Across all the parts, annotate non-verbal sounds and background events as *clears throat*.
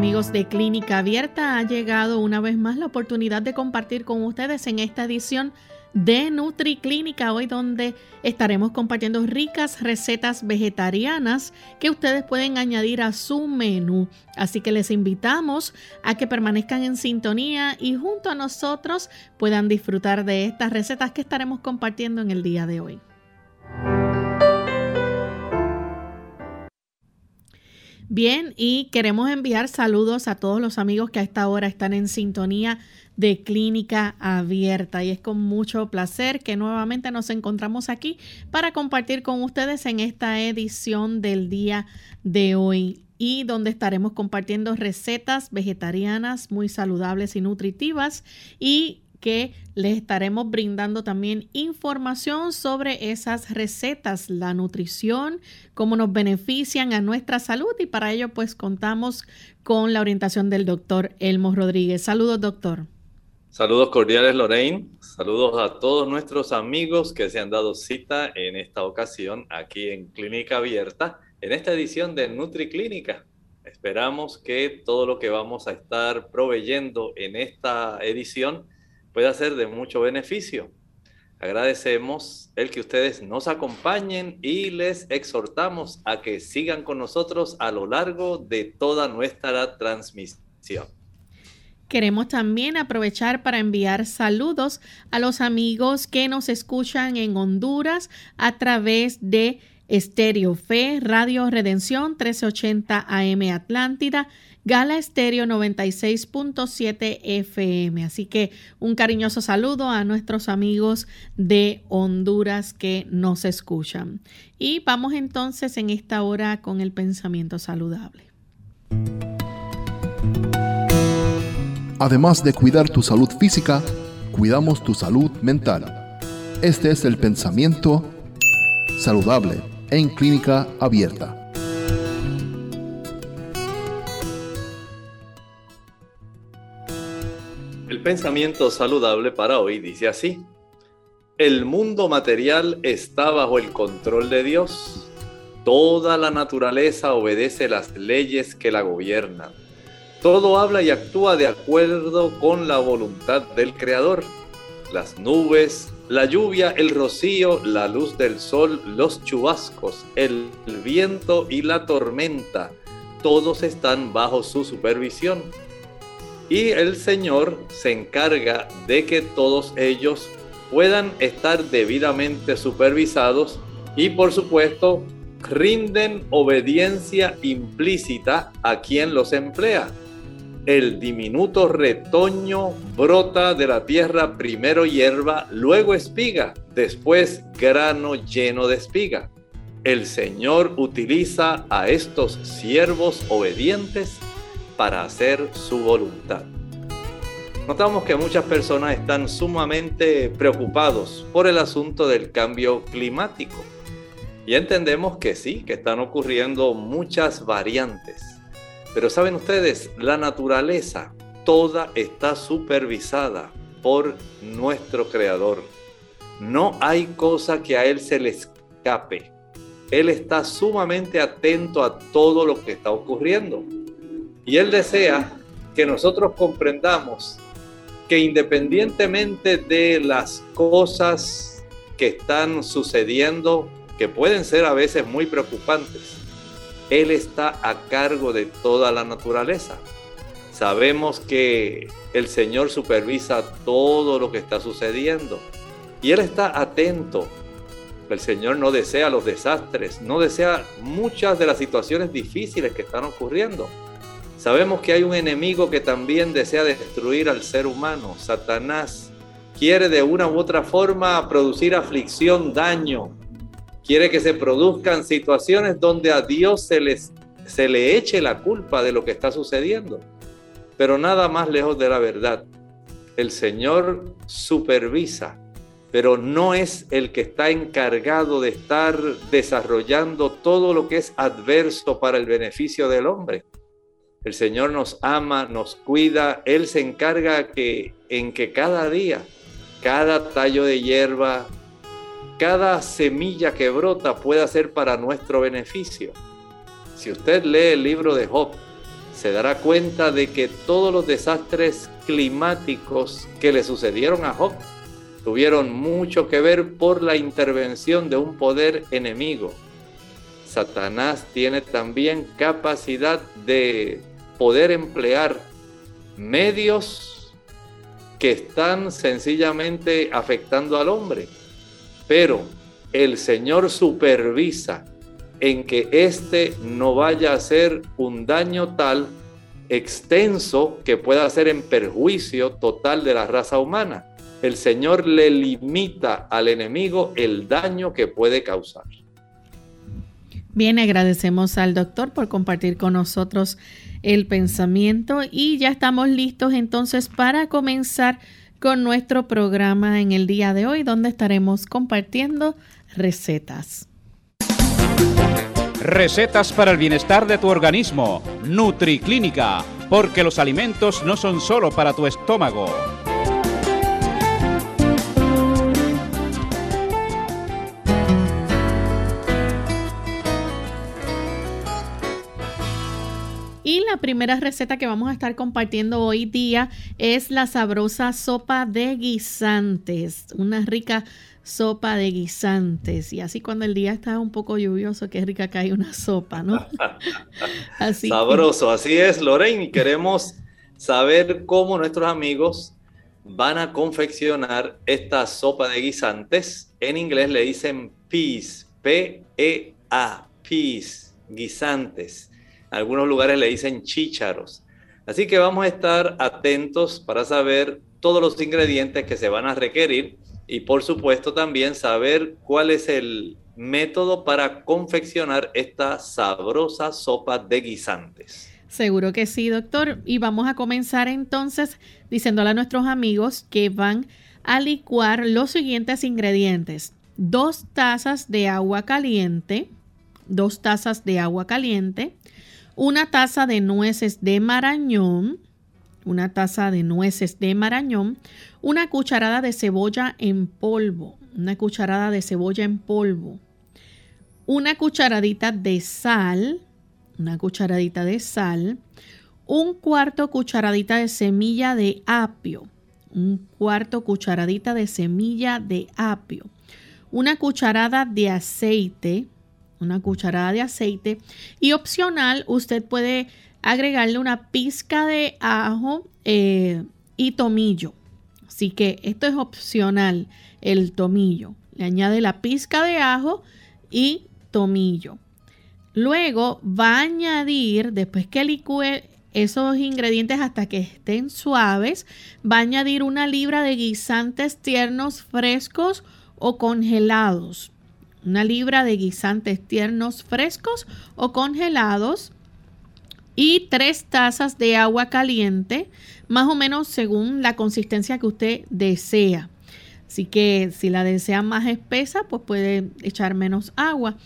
Amigos de Clínica Abierta, ha llegado una vez más la oportunidad de compartir con ustedes en esta edición de Nutri Clínica, hoy donde estaremos compartiendo ricas recetas vegetarianas que ustedes pueden añadir a su menú. Así que les invitamos a que permanezcan en sintonía y junto a nosotros puedan disfrutar de estas recetas que estaremos compartiendo en el día de hoy. Bien, y queremos enviar saludos a todos los amigos que a esta hora están en sintonía de Clínica Abierta. Y es con mucho placer que nuevamente nos encontramos aquí para compartir con ustedes en esta edición del día de hoy y donde estaremos compartiendo recetas vegetarianas muy saludables y nutritivas y que les estaremos brindando también información sobre esas recetas, la nutrición, cómo nos benefician a nuestra salud y para ello pues contamos con la orientación del doctor Elmo Rodríguez. Saludos doctor. Saludos cordiales Lorraine, saludos a todos nuestros amigos que se han dado cita en esta ocasión aquí en Clínica Abierta, en esta edición de NutriClínica. Esperamos que todo lo que vamos a estar proveyendo en esta edición pueda ser de mucho beneficio. Agradecemos el que ustedes nos acompañen y les exhortamos a que sigan con nosotros a lo largo de toda nuestra transmisión. Queremos también aprovechar para enviar saludos a los amigos que nos escuchan en Honduras a través de Estéreo Fe, Radio Redención 1380 AM Atlántida Gala Estéreo 96.7 FM. Así que un cariñoso saludo a nuestros amigos de Honduras que nos escuchan. Y vamos entonces en esta hora con el pensamiento saludable. Además de cuidar tu salud física, cuidamos tu salud mental. Este es el pensamiento saludable en clínica abierta. El pensamiento saludable para hoy dice así. El mundo material está bajo el control de Dios. Toda la naturaleza obedece las leyes que la gobiernan. Todo habla y actúa de acuerdo con la voluntad del Creador. Las nubes, la lluvia, el rocío, la luz del sol, los chubascos, el viento y la tormenta, todos están bajo su supervisión y el Señor se encarga de que todos ellos puedan estar debidamente supervisados y por supuesto rinden obediencia implícita a quien los emplea. El diminuto retoño brota de la tierra primero hierba, luego espiga, después grano lleno de espiga. El Señor utiliza a estos siervos obedientes para hacer su voluntad. Notamos que muchas personas están sumamente preocupados por el asunto del cambio climático. Y entendemos que sí, que están ocurriendo muchas variantes. Pero saben ustedes, la naturaleza toda está supervisada por nuestro Creador. No hay cosa que a Él se le escape. Él está sumamente atento a todo lo que está ocurriendo. Y Él desea que nosotros comprendamos que independientemente de las cosas que están sucediendo, que pueden ser a veces muy preocupantes, Él está a cargo de toda la naturaleza. Sabemos que el Señor supervisa todo lo que está sucediendo y Él está atento. El Señor no desea los desastres, no desea muchas de las situaciones difíciles que están ocurriendo Sabemos que hay un enemigo que también desea destruir al ser humano, Satanás, quiere de una u otra forma producir aflicción, daño. Quiere que se produzcan situaciones donde a Dios se, les, se le eche la culpa de lo que está sucediendo. Pero nada más lejos de la verdad. El Señor supervisa, pero no es el que está encargado de estar desarrollando todo lo que es adverso para el beneficio del hombre. El Señor nos ama, nos cuida, Él se encarga que, en que cada día, cada tallo de hierba, cada semilla que brota pueda ser para nuestro beneficio. Si usted lee el libro de Job, se dará cuenta de que todos los desastres climáticos que le sucedieron a Job tuvieron mucho que ver por la intervención de un poder enemigo. Satanás tiene también capacidad de poder emplear medios que están sencillamente afectando al hombre. Pero el Señor supervisa en que éste no vaya a ser un daño tal extenso que pueda ser en perjuicio total de la raza humana el Señor le limita al enemigo el daño que puede causar. Bien, agradecemos al doctor por compartir con nosotros el pensamiento y ya estamos listos entonces para comenzar con nuestro programa en el día de hoy donde estaremos compartiendo recetas. Recetas para el bienestar de tu organismo. NutriClínica, porque los alimentos no son solo para tu estómago. Y la primera receta que vamos a estar compartiendo hoy día es la sabrosa sopa de guisantes, una rica sopa de guisantes. Y así cuando el día está un poco lluvioso, qué rica que hay una sopa, ¿no? *laughs* así Sabroso, así es, Lorraine. Y queremos saber cómo nuestros amigos van a confeccionar esta sopa de guisantes. En inglés le dicen peas, P-E-A, peas, guisantes algunos lugares le dicen chícharos. Así que vamos a estar atentos para saber todos los ingredientes que se van a requerir y por supuesto también saber cuál es el método para confeccionar esta sabrosa sopa de guisantes. Seguro que sí, doctor. Y vamos a comenzar entonces diciéndole a nuestros amigos que van a licuar los siguientes ingredientes. Dos tazas de agua caliente, dos tazas de agua caliente, una taza de nueces de marañón, una taza de nueces de marañón, una cucharada de cebolla en polvo, una cucharada de cebolla en polvo, una cucharadita de sal, una cucharadita de sal, un cuarto cucharadita de semilla de apio, un cuarto cucharadita de semilla de apio, una cucharada de aceite, una cucharada de aceite y opcional usted puede agregarle una pizca de ajo eh, y tomillo. Así que esto es opcional, el tomillo. Le añade la pizca de ajo y tomillo. Luego va a añadir, después que licúe esos ingredientes hasta que estén suaves, va a añadir una libra de guisantes tiernos frescos o congelados una libra de guisantes tiernos frescos o congelados y tres tazas de agua caliente, más o menos según la consistencia que usted desea. Así que si la desea más espesa, pues puede echar menos agua.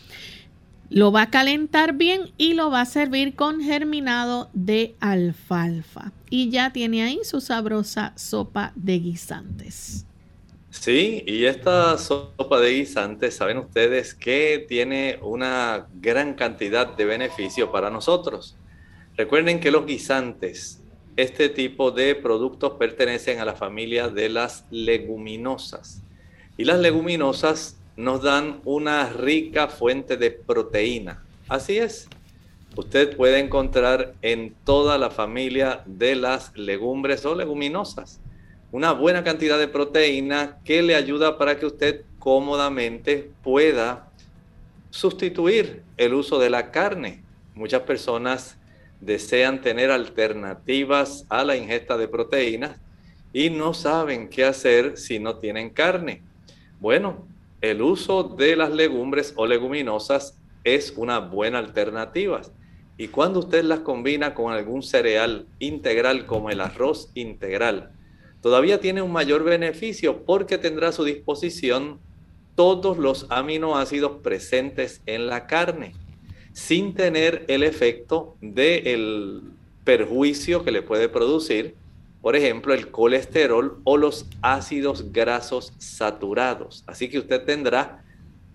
Lo va a calentar bien y lo va a servir con germinado de alfalfa. Y ya tiene ahí su sabrosa sopa de guisantes. Sí, y esta sopa de guisantes, saben ustedes que tiene una gran cantidad de beneficio para nosotros. Recuerden que los guisantes, este tipo de productos pertenecen a la familia de las leguminosas. Y las leguminosas nos dan una rica fuente de proteína. Así es. Usted puede encontrar en toda la familia de las legumbres o leguminosas una buena cantidad de proteína que le ayuda para que usted cómodamente pueda sustituir el uso de la carne. Muchas personas desean tener alternativas a la ingesta de proteínas y no saben qué hacer si no tienen carne. Bueno, el uso de las legumbres o leguminosas es una buena alternativa. Y cuando usted las combina con algún cereal integral como el arroz integral, todavía tiene un mayor beneficio porque tendrá a su disposición todos los aminoácidos presentes en la carne, sin tener el efecto del perjuicio que le puede producir, por ejemplo, el colesterol o los ácidos grasos saturados. Así que usted tendrá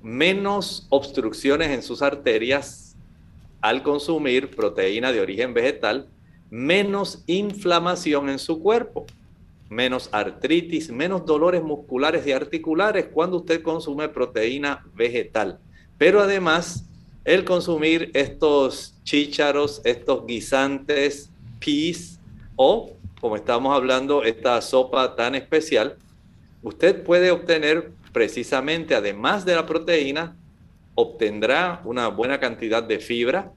menos obstrucciones en sus arterias al consumir proteína de origen vegetal, menos inflamación en su cuerpo, menos artritis, menos dolores musculares y articulares cuando usted consume proteína vegetal. Pero además, el consumir estos chícharos, estos guisantes, pis o, como estamos hablando, esta sopa tan especial, usted puede obtener precisamente, además de la proteína, obtendrá una buena cantidad de fibra,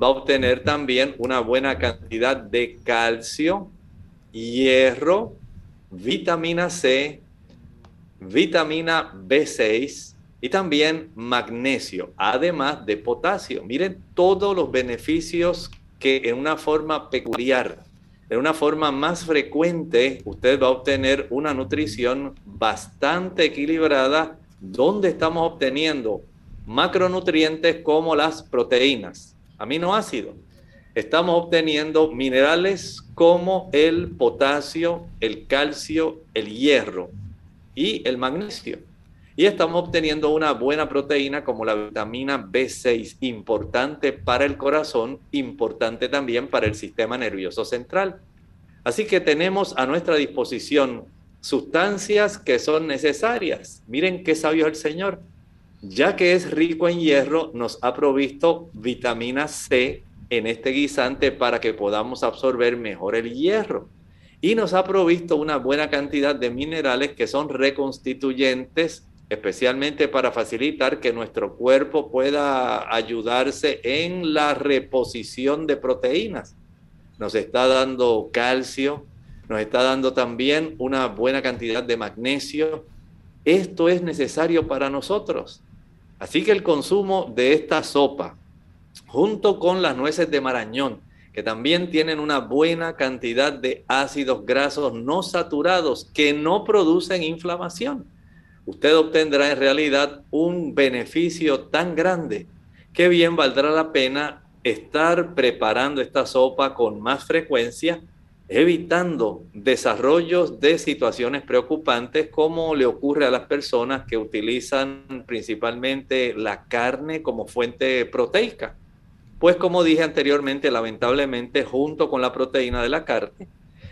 va a obtener también una buena cantidad de calcio, hierro, vitamina C, vitamina B6 y también magnesio, además de potasio. Miren todos los beneficios que en una forma peculiar, en una forma más frecuente, usted va a obtener una nutrición bastante equilibrada donde estamos obteniendo macronutrientes como las proteínas, aminoácidos. Estamos obteniendo minerales como el potasio, el calcio, el hierro y el magnesio. Y estamos obteniendo una buena proteína como la vitamina B6, importante para el corazón, importante también para el sistema nervioso central. Así que tenemos a nuestra disposición sustancias que son necesarias. Miren qué sabio el Señor. Ya que es rico en hierro, nos ha provisto vitamina C en este guisante para que podamos absorber mejor el hierro. Y nos ha provisto una buena cantidad de minerales que son reconstituyentes, especialmente para facilitar que nuestro cuerpo pueda ayudarse en la reposición de proteínas. Nos está dando calcio, nos está dando también una buena cantidad de magnesio. Esto es necesario para nosotros. Así que el consumo de esta sopa, junto con las nueces de marañón, que también tienen una buena cantidad de ácidos grasos no saturados que no producen inflamación. Usted obtendrá en realidad un beneficio tan grande que bien valdrá la pena estar preparando esta sopa con más frecuencia evitando desarrollos de situaciones preocupantes como le ocurre a las personas que utilizan principalmente la carne como fuente proteica. Pues como dije anteriormente, lamentablemente junto con la proteína de la carne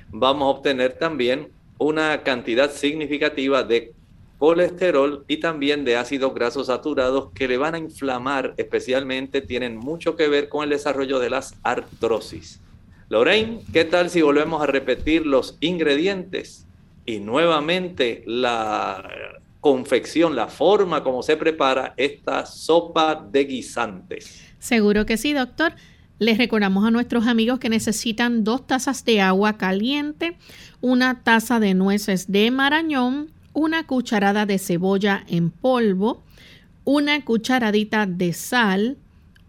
vamos a obtener también una cantidad significativa de colesterol y también de ácidos grasos saturados que le van a inflamar, especialmente tienen mucho que ver con el desarrollo de las artrosis. Lorraine, ¿qué tal si volvemos a repetir los ingredientes y nuevamente la confección, la forma como se prepara esta sopa de guisantes? Seguro que sí, doctor. Les recordamos a nuestros amigos que necesitan dos tazas de agua caliente, una taza de nueces de marañón, una cucharada de cebolla en polvo, una cucharadita de sal,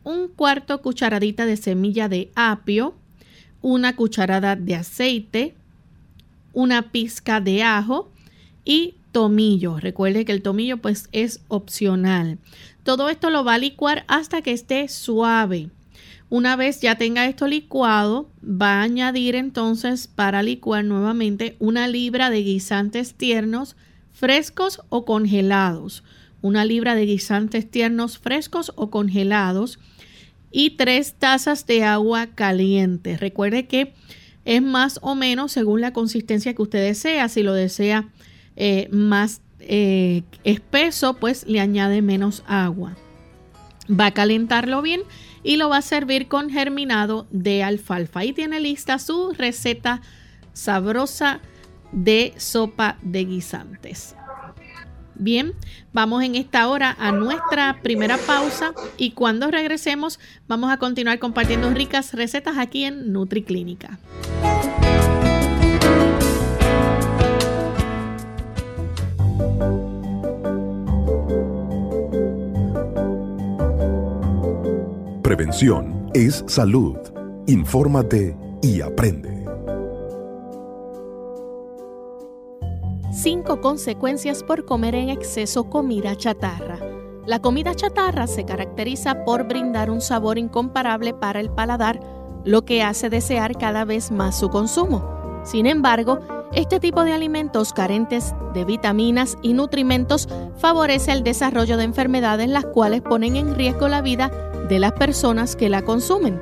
un cuarto cucharadita de semilla de apio, una cucharada de aceite, una pizca de ajo y tomillo. Recuerde que el tomillo pues es opcional. Todo esto lo va a licuar hasta que esté suave. Una vez ya tenga esto licuado, va a añadir entonces para licuar nuevamente una libra de guisantes tiernos frescos o congelados. Una libra de guisantes tiernos frescos o congelados y tres tazas de agua caliente. Recuerde que es más o menos según la consistencia que usted desea. Si lo desea eh, más eh, espeso, pues le añade menos agua. Va a calentarlo bien y lo va a servir con germinado de alfalfa. Ahí tiene lista su receta sabrosa de sopa de guisantes. Bien, vamos en esta hora a nuestra primera pausa y cuando regresemos vamos a continuar compartiendo ricas recetas aquí en NutriClínica. Prevención es salud. Infórmate y aprende. Cinco consecuencias por comer en exceso comida chatarra. La comida chatarra se caracteriza por brindar un sabor incomparable para el paladar, lo que hace desear cada vez más su consumo. Sin embargo, este tipo de alimentos carentes de vitaminas y nutrimentos favorece el desarrollo de enfermedades las cuales ponen en riesgo la vida de las personas que la consumen.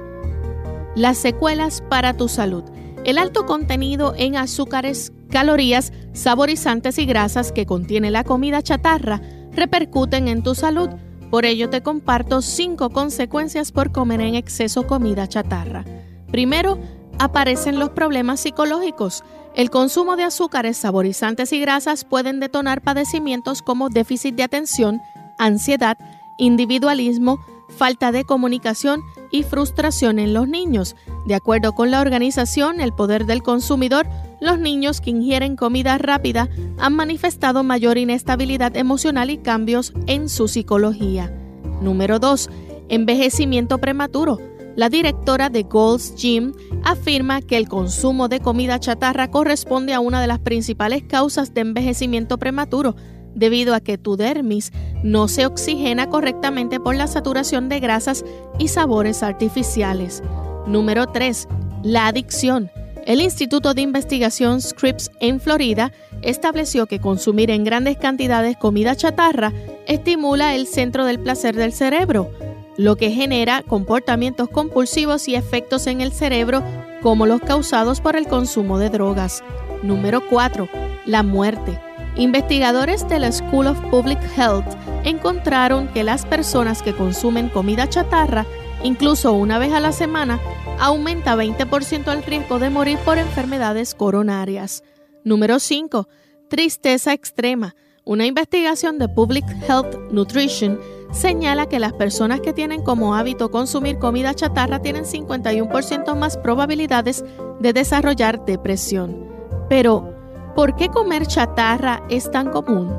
Las secuelas para tu salud. El alto contenido en azúcares, calorías, saborizantes y grasas que contiene la comida chatarra repercuten en tu salud. Por ello te comparto cinco consecuencias por comer en exceso comida chatarra. Primero, aparecen los problemas psicológicos. El consumo de azúcares, saborizantes y grasas pueden detonar padecimientos como déficit de atención, ansiedad, individualismo, falta de comunicación y frustración en los niños. De acuerdo con la organización El Poder del Consumidor, los niños que ingieren comida rápida han manifestado mayor inestabilidad emocional y cambios en su psicología. Número 2. Envejecimiento prematuro. La directora de Gold's Gym afirma que el consumo de comida chatarra corresponde a una de las principales causas de envejecimiento prematuro, debido a que tu dermis no se oxigena correctamente por la saturación de grasas y sabores artificiales. Número 3. La adicción. El Instituto de Investigación Scripps en Florida estableció que consumir en grandes cantidades comida chatarra estimula el centro del placer del cerebro lo que genera comportamientos compulsivos y efectos en el cerebro como los causados por el consumo de drogas. Número 4. La muerte. Investigadores de la School of Public Health encontraron que las personas que consumen comida chatarra, incluso una vez a la semana, aumenta 20% el riesgo de morir por enfermedades coronarias. Número 5. Tristeza extrema. Una investigación de Public Health Nutrition señala que las personas que tienen como hábito consumir comida chatarra tienen 51% más probabilidades de desarrollar depresión. Pero, ¿por qué comer chatarra es tan común?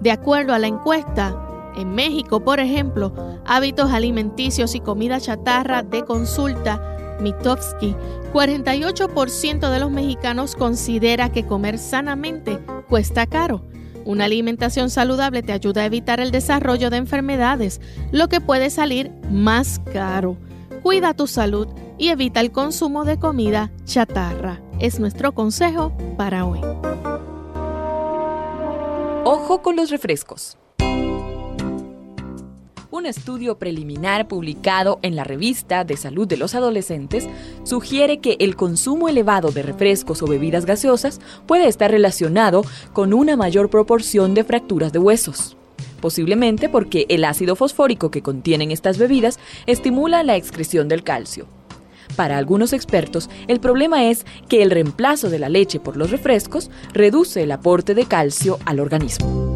De acuerdo a la encuesta, en México, por ejemplo, hábitos alimenticios y comida chatarra de consulta, Mitofsky, 48% de los mexicanos considera que comer sanamente cuesta caro. Una alimentación saludable te ayuda a evitar el desarrollo de enfermedades, lo que puede salir más caro. Cuida tu salud y evita el consumo de comida chatarra. Es nuestro consejo para hoy. Ojo con los refrescos. Un estudio preliminar publicado en la revista de salud de los adolescentes sugiere que el consumo elevado de refrescos o bebidas gaseosas puede estar relacionado con una mayor proporción de fracturas de huesos posiblemente porque el ácido fosfórico que contienen estas bebidas estimula la excreción del calcio. Para algunos expertos, el problema es que el reemplazo de la leche por los refrescos reduce el aporte de calcio al organismo.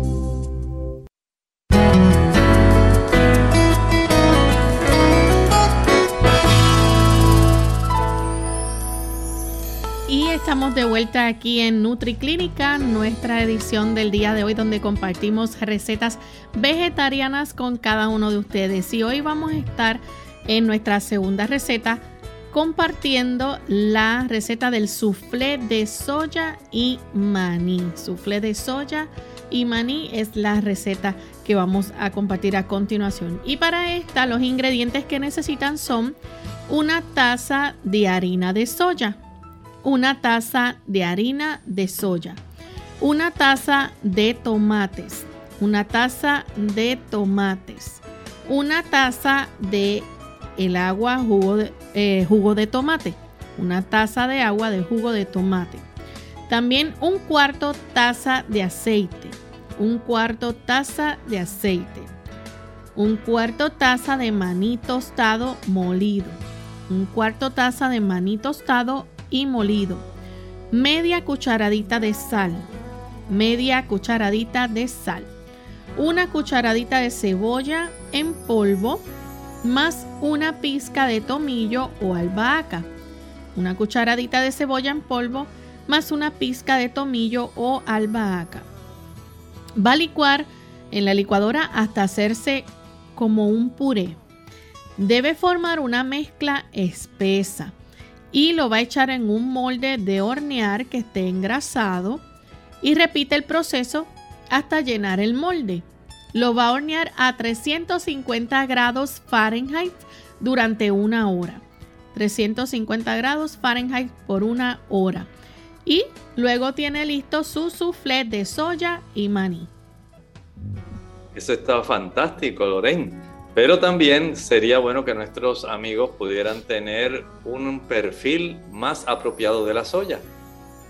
estamos de vuelta aquí en NutriClínica, nuestra edición del día de hoy donde compartimos recetas vegetarianas con cada uno de ustedes. Y hoy vamos a estar en nuestra segunda receta compartiendo la receta del soufflé de soya y maní. Soufflé de soya y maní es la receta que vamos a compartir a continuación. Y para esta los ingredientes que necesitan son una taza de harina de soya, una taza de harina de soya, una taza de tomates, una taza de tomates, una taza de el agua jugo de, eh, jugo de tomate, una taza de agua de jugo de tomate. También un cuarto taza de aceite, un cuarto taza de aceite, un cuarto taza de maní tostado molido, un cuarto taza de maní tostado y molido, media cucharadita de sal, media cucharadita de sal, una cucharadita de cebolla en polvo, más una pizca de tomillo o albahaca, una cucharadita de cebolla en polvo, más una pizca de tomillo o albahaca. Va a licuar en la licuadora hasta hacerse como un puré. Debe formar una mezcla espesa y lo va a echar en un molde de hornear que esté engrasado y repite el proceso hasta llenar el molde. Lo va a hornear a 350 grados Fahrenheit durante una hora. 350 grados Fahrenheit por una hora. Y luego tiene listo su soufflé de soya y maní. Eso está fantástico, Loren. Pero también sería bueno que nuestros amigos pudieran tener un perfil más apropiado de la soya.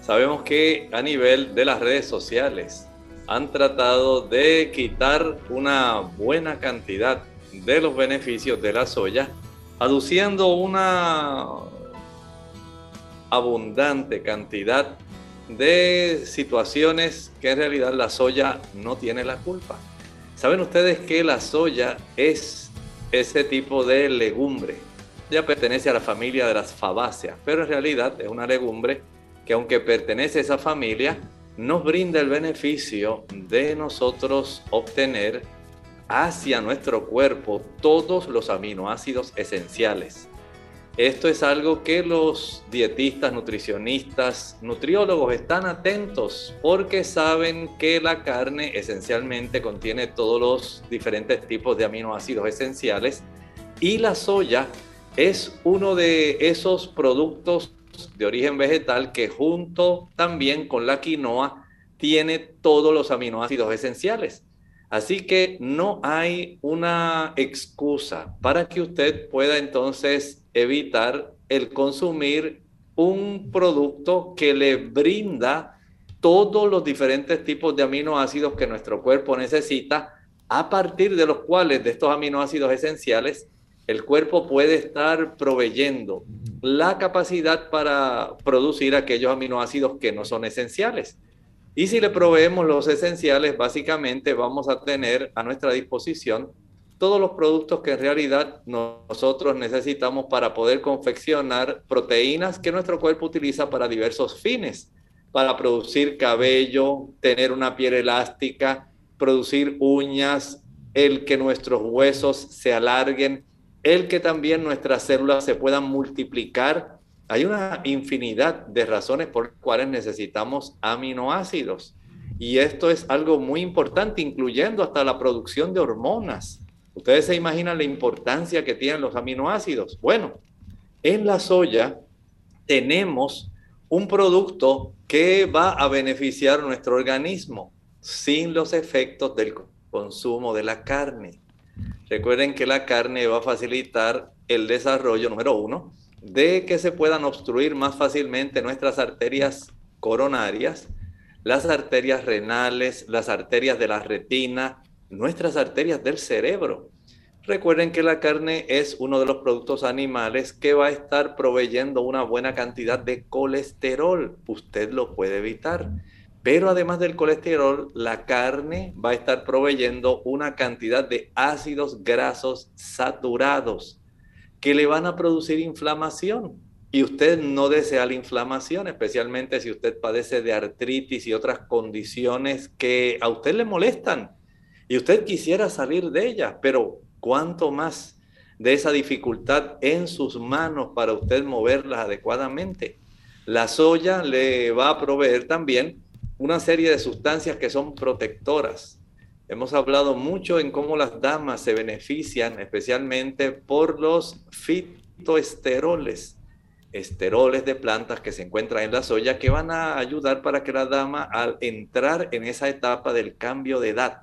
Sabemos que a nivel de las redes sociales han tratado de quitar una buena cantidad de los beneficios de la soya, aduciendo una abundante cantidad de situaciones que en realidad la soya no tiene la culpa. Saben ustedes que la soya es ese tipo de legumbre. Ya pertenece a la familia de las fabáceas, pero en realidad es una legumbre que aunque pertenece a esa familia, nos brinda el beneficio de nosotros obtener hacia nuestro cuerpo todos los aminoácidos esenciales. Esto es algo que los dietistas, nutricionistas, nutriólogos están atentos porque saben que la carne esencialmente contiene todos los diferentes tipos de aminoácidos esenciales y la soya es uno de esos productos de origen vegetal que junto también con la quinoa tiene todos los aminoácidos esenciales. Así que no hay una excusa para que usted pueda entonces evitar el consumir un producto que le brinda todos los diferentes tipos de aminoácidos que nuestro cuerpo necesita, a partir de los cuales, de estos aminoácidos esenciales, el cuerpo puede estar proveyendo la capacidad para producir aquellos aminoácidos que no son esenciales. Y si le proveemos los esenciales, básicamente vamos a tener a nuestra disposición todos los productos que en realidad nosotros necesitamos para poder confeccionar proteínas que nuestro cuerpo utiliza para diversos fines, para producir cabello, tener una piel elástica, producir uñas, el que nuestros huesos se alarguen, el que también nuestras células se puedan multiplicar. Hay una infinidad de razones por las cuales necesitamos aminoácidos. Y esto es algo muy importante, incluyendo hasta la producción de hormonas. Ustedes se imaginan la importancia que tienen los aminoácidos. Bueno, en la soya tenemos un producto que va a beneficiar nuestro organismo sin los efectos del consumo de la carne. Recuerden que la carne va a facilitar el desarrollo, número uno, de que se puedan obstruir más fácilmente nuestras arterias coronarias, las arterias renales, las arterias de la retina, nuestras arterias del cerebro. Recuerden que la carne es uno de los productos animales que va a estar proveyendo una buena cantidad de colesterol. Usted lo puede evitar. Pero además del colesterol, la carne va a estar proveyendo una cantidad de ácidos grasos saturados que le van a producir inflamación. Y usted no desea la inflamación, especialmente si usted padece de artritis y otras condiciones que a usted le molestan y usted quisiera salir de ella, pero ¿cuánto más de esa dificultad en sus manos para usted moverlas adecuadamente? La soya le va a proveer también una serie de sustancias que son protectoras. Hemos hablado mucho en cómo las damas se benefician especialmente por los fitoesteroles, esteroles de plantas que se encuentran en la soya que van a ayudar para que la dama al entrar en esa etapa del cambio de edad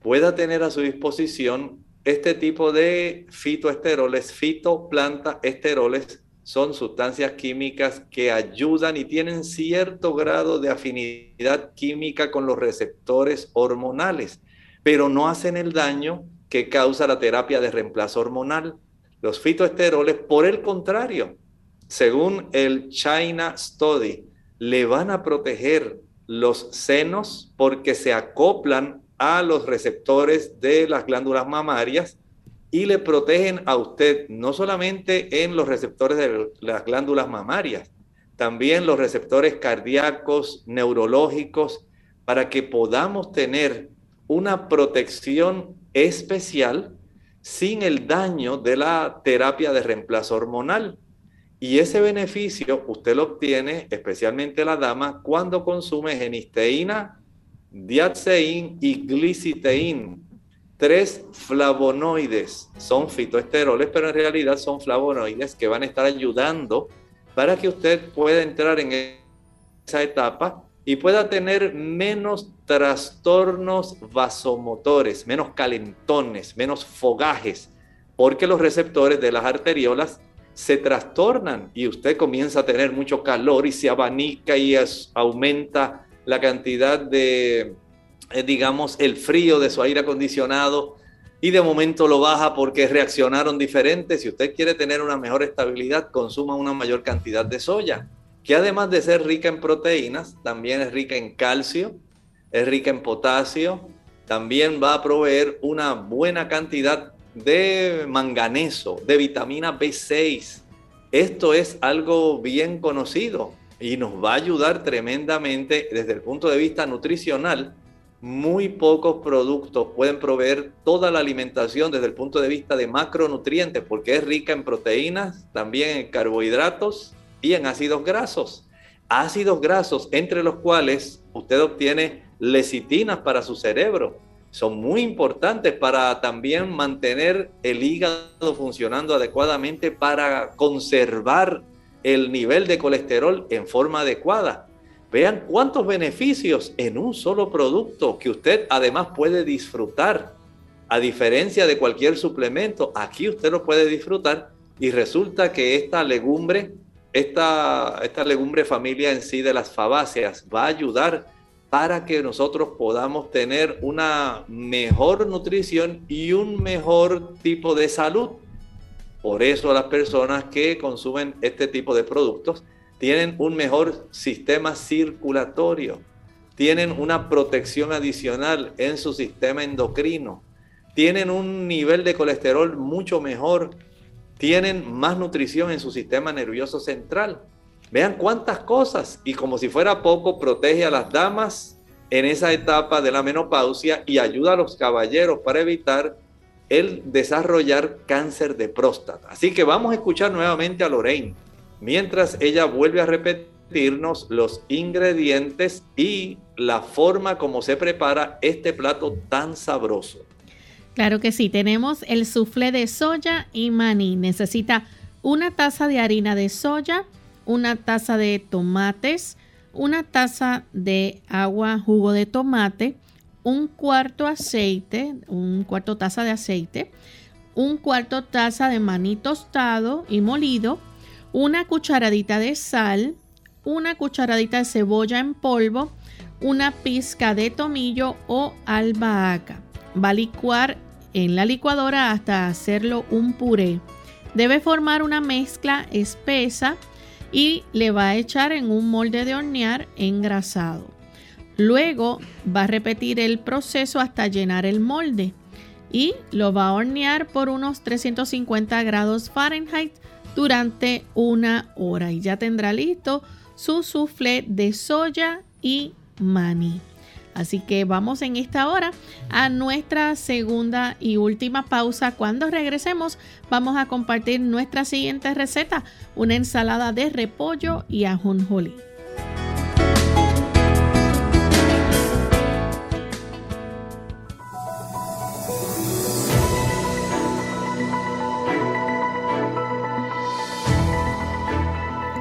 pueda tener a su disposición este tipo de fitoesteroles, fitoplanta esteroles, son sustancias químicas que ayudan y tienen cierto grado de afinidad química con los receptores hormonales, pero no hacen el daño que causa la terapia de reemplazo hormonal. Los fitoesteroles, por el contrario, según el China Study, le van a proteger los senos porque se acoplan a los receptores de las glándulas mamarias y le protegen a usted no solamente en los receptores de las glándulas mamarias, también los receptores cardíacos, neurológicos, para que podamos tener una protección especial sin el daño de la terapia de reemplazo hormonal. Y ese beneficio usted lo obtiene, especialmente la dama, cuando consume genisteína, diatsein y gliciteín. Tres flavonoides. Son fitoesteroles, pero en realidad son flavonoides que van a estar ayudando para que usted pueda entrar en esa etapa y pueda tener menos trastornos vasomotores, menos calentones, menos fogajes, porque los receptores de las arteriolas se trastornan y usted comienza a tener mucho calor y se abanica y aumenta la cantidad de, eh, digamos, el frío de su aire acondicionado y de momento lo baja porque reaccionaron diferentes. Si usted quiere tener una mejor estabilidad, consuma una mayor cantidad de soya, que además de ser rica en proteínas, también es rica en calcio, es rica en potasio, también va a proveer una buena cantidad de manganeso, de vitamina B6. Esto es algo bien conocido y nos va a ayudar tremendamente desde el punto de vista nutricional. Muy pocos productos pueden proveer toda la alimentación desde el punto de vista de macronutrientes porque es rica en proteínas, también en carbohidratos y en ácidos grasos. Ácidos grasos entre los cuales usted obtiene lecitinas para su cerebro son muy importantes para también mantener el hígado funcionando adecuadamente para conservar el nivel de colesterol en forma adecuada. Vean cuántos beneficios en un solo producto que usted además puede disfrutar. A diferencia de cualquier suplemento, aquí usted lo puede disfrutar y resulta que esta legumbre, esta, esta legumbre familia en sí de las fabáceas va a ayudar para que nosotros podamos tener una mejor nutrición y un mejor tipo de salud. Por eso las personas que consumen este tipo de productos tienen un mejor sistema circulatorio, tienen una protección adicional en su sistema endocrino, tienen un nivel de colesterol mucho mejor, tienen más nutrición en su sistema nervioso central. Vean cuántas cosas. Y como si fuera poco protege a las damas en esa etapa de la menopausia y ayuda a los caballeros para evitar el desarrollar cáncer de próstata. Así que vamos a escuchar nuevamente a Lorraine mientras ella vuelve a repetirnos los ingredientes y la forma como se prepara este plato tan sabroso. Claro que sí, tenemos el soufflé de soya y maní. Necesita una taza de harina de soya, una taza de tomates, una taza de agua, jugo de tomate, un cuarto aceite, un cuarto taza de aceite, un cuarto taza de maní tostado y molido, una cucharadita de sal, una cucharadita de cebolla en polvo, una pizca de tomillo o albahaca. Va a licuar en la licuadora hasta hacerlo un puré. Debe formar una mezcla espesa y le va a echar en un molde de hornear engrasado. Luego va a repetir el proceso hasta llenar el molde y lo va a hornear por unos 350 grados Fahrenheit durante una hora y ya tendrá listo su soufflé de soya y maní. Así que vamos en esta hora a nuestra segunda y última pausa. Cuando regresemos vamos a compartir nuestra siguiente receta, una ensalada de repollo y ajonjolí.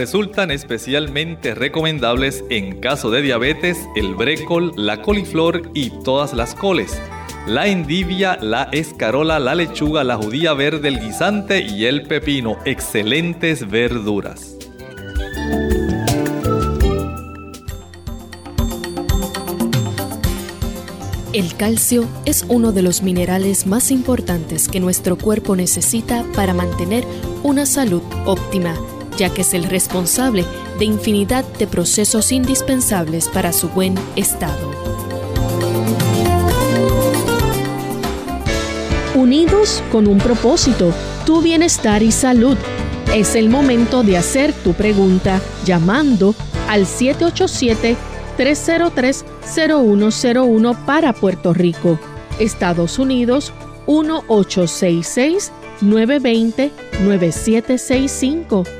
Resultan especialmente recomendables en caso de diabetes el brécol, la coliflor y todas las coles, la endivia, la escarola, la lechuga, la judía verde, el guisante y el pepino, excelentes verduras. El calcio es uno de los minerales más importantes que nuestro cuerpo necesita para mantener una salud óptima, ya que es el responsable de infinidad de procesos indispensables para su buen estado. Unidos con un propósito, tu bienestar y salud. Es el momento de hacer tu pregunta llamando al 787-303-0101 para Puerto Rico, Estados Unidos 1866-920-9765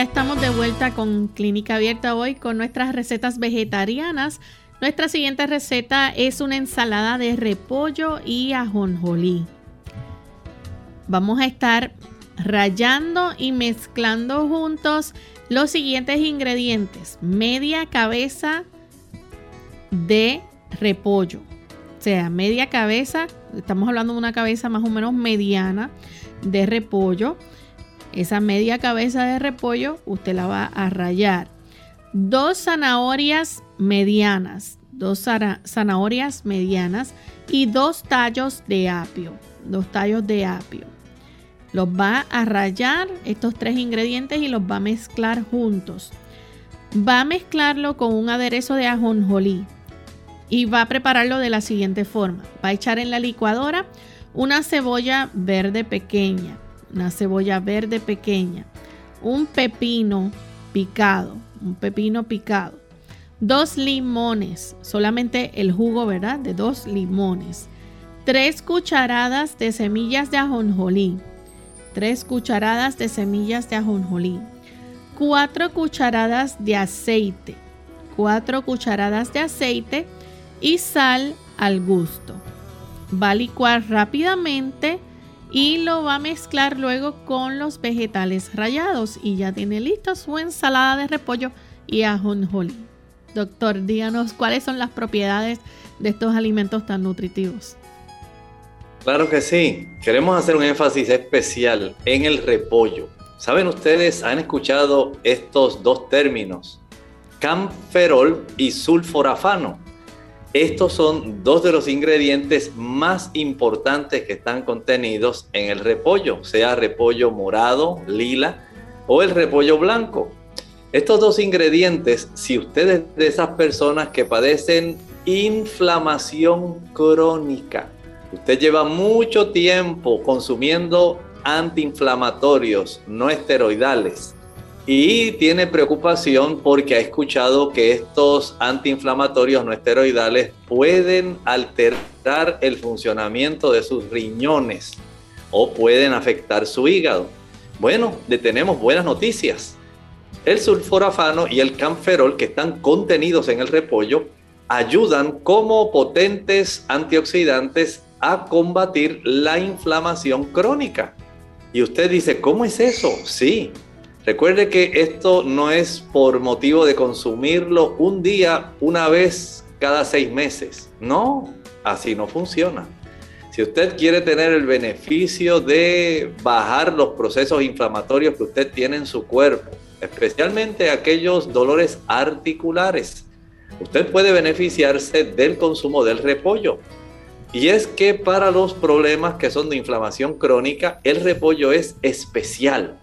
Ya estamos de vuelta con Clínica Abierta hoy con nuestras recetas vegetarianas. Nuestra siguiente receta es una ensalada de repollo y ajonjolí. Vamos a estar rayando y mezclando juntos los siguientes ingredientes. Media cabeza de repollo o sea, media cabeza, estamos hablando de una cabeza más o menos mediana de repollo. Esa media cabeza de repollo usted la va a rayar. Dos zanahorias medianas, dos zanahorias medianas y dos tallos de apio, dos tallos de apio. Los va a rayar estos tres ingredientes y los va a mezclar juntos. Va a mezclarlo con un aderezo de ajonjolí y va a prepararlo de la siguiente forma. Va a echar en la licuadora una cebolla verde pequeña, una cebolla verde pequeña, un pepino picado, un pepino picado, dos limones, solamente el jugo, ¿verdad? De dos limones, tres cucharadas de semillas de ajonjolí, tres cucharadas de semillas de ajonjolí, cuatro cucharadas de aceite, cuatro cucharadas de aceite, y sal al gusto. Va a licuar rápidamente y lo va a mezclar luego con los vegetales rallados y ya tiene listo su ensalada de repollo y ajonjolí. Doctor, díganos cuáles son las propiedades de estos alimentos tan nutritivos. Claro que sí. Queremos hacer un énfasis especial en el repollo. ¿Saben ustedes, han escuchado estos dos términos? Camferol y sulforafano. Estos son dos de los ingredientes más importantes que están contenidos en el repollo, sea repollo morado, lila o el repollo blanco. Estos dos ingredientes, si ustedes de esas personas que padecen inflamación crónica, usted lleva mucho tiempo consumiendo antiinflamatorios no esteroidales, y tiene preocupación porque ha escuchado que estos antiinflamatorios no esteroidales pueden alterar el funcionamiento de sus riñones o pueden afectar su hígado. Bueno, le tenemos buenas noticias. El sulforafano y el camferol que están contenidos en el repollo ayudan como potentes antioxidantes a combatir la inflamación crónica. Y usted dice, ¿cómo es eso? Sí, Recuerde que esto no es por motivo de consumirlo un día, una vez cada seis meses. No, así no funciona. Si usted quiere tener el beneficio de bajar los procesos inflamatorios que usted tiene en su cuerpo, especialmente aquellos dolores articulares, usted puede beneficiarse del consumo del repollo. Y es que para los problemas que son de inflamación crónica, el repollo es especial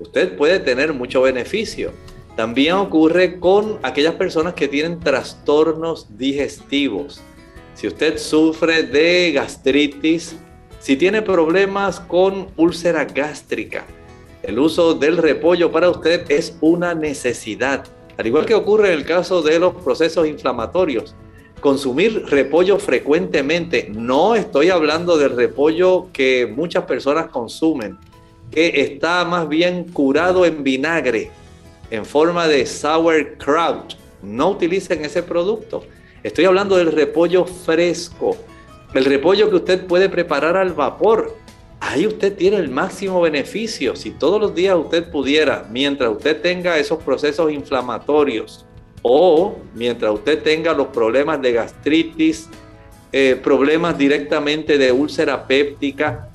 usted puede tener mucho beneficio. También ocurre con aquellas personas que tienen trastornos digestivos. Si usted sufre de gastritis, si tiene problemas con úlcera gástrica, el uso del repollo para usted es una necesidad. Al igual que ocurre en el caso de los procesos inflamatorios. Consumir repollo frecuentemente, no estoy hablando del repollo que muchas personas consumen, que está más bien curado en vinagre, en forma de sauerkraut. No utilicen ese producto. Estoy hablando del repollo fresco, el repollo que usted puede preparar al vapor. ahí usted tiene el máximo beneficio. Si todos los días usted pudiera, mientras usted tenga esos procesos inflamatorios o mientras usted tenga los problemas de gastritis, eh, problemas directamente de úlcera péptica